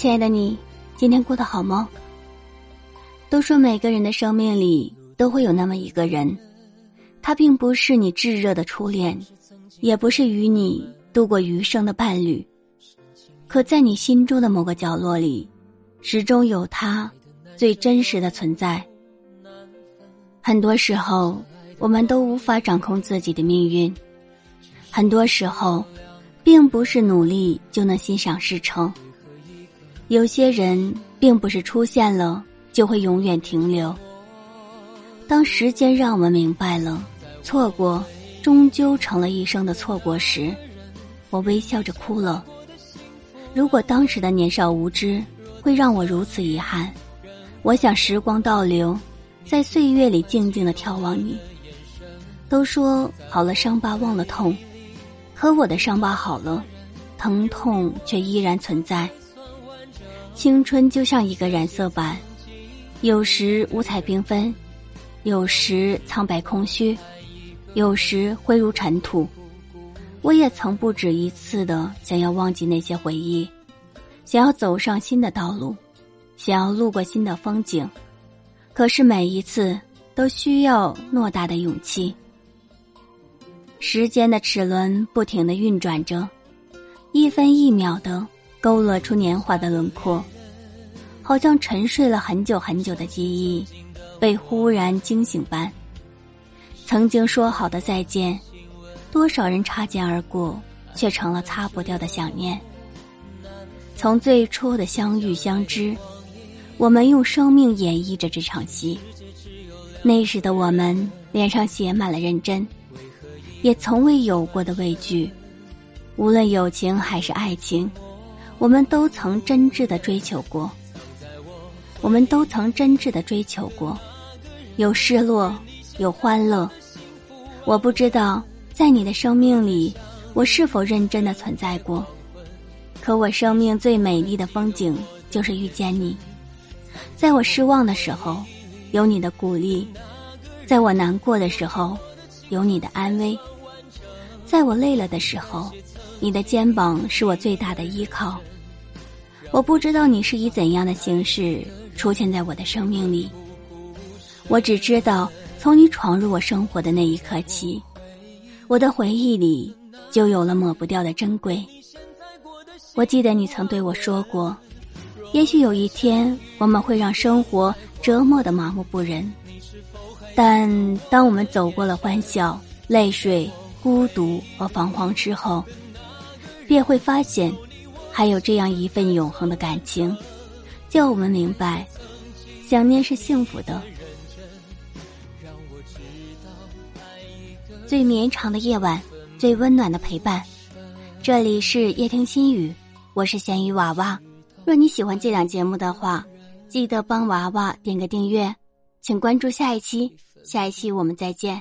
亲爱的你，今天过得好吗？都说每个人的生命里都会有那么一个人，他并不是你炙热的初恋，也不是与你度过余生的伴侣，可在你心中的某个角落里，始终有他最真实的存在。很多时候，我们都无法掌控自己的命运，很多时候，并不是努力就能心想事成。有些人并不是出现了就会永远停留。当时间让我们明白了，错过终究成了一生的错过时，我微笑着哭了。如果当时的年少无知会让我如此遗憾，我想时光倒流，在岁月里静静的眺望你。都说好了伤疤忘了痛，可我的伤疤好了，疼痛却依然存在。青春就像一个染色板，有时五彩缤纷，有时苍白空虚，有时灰如尘土。我也曾不止一次的想要忘记那些回忆，想要走上新的道路，想要路过新的风景，可是每一次都需要偌大的勇气。时间的齿轮不停的运转着，一分一秒的。勾勒出年华的轮廓，好像沉睡了很久很久的记忆，被忽然惊醒般。曾经说好的再见，多少人擦肩而过，却成了擦不掉的想念。从最初的相遇相知，我们用生命演绎着这场戏。那时的我们，脸上写满了认真，也从未有过的畏惧。无论友情还是爱情。我们都曾真挚的追求过，我们都曾真挚的追求过，有失落，有欢乐。我不知道在你的生命里，我是否认真的存在过。可我生命最美丽的风景，就是遇见你。在我失望的时候，有你的鼓励；在我难过的时候，有你的安慰；在我累了的时候，你的肩膀是我最大的依靠。我不知道你是以怎样的形式出现在我的生命里，我只知道从你闯入我生活的那一刻起，我的回忆里就有了抹不掉的珍贵。我记得你曾对我说过，也许有一天我们会让生活折磨的麻木不仁，但当我们走过了欢笑、泪水、孤独和彷徨之后，便会发现。还有这样一份永恒的感情，叫我们明白，想念是幸福的。最绵长的夜晚，最温暖的陪伴。这里是夜听心语，我是咸鱼娃娃。若你喜欢这档节目的话，记得帮娃娃点个订阅，请关注下一期。下一期我们再见。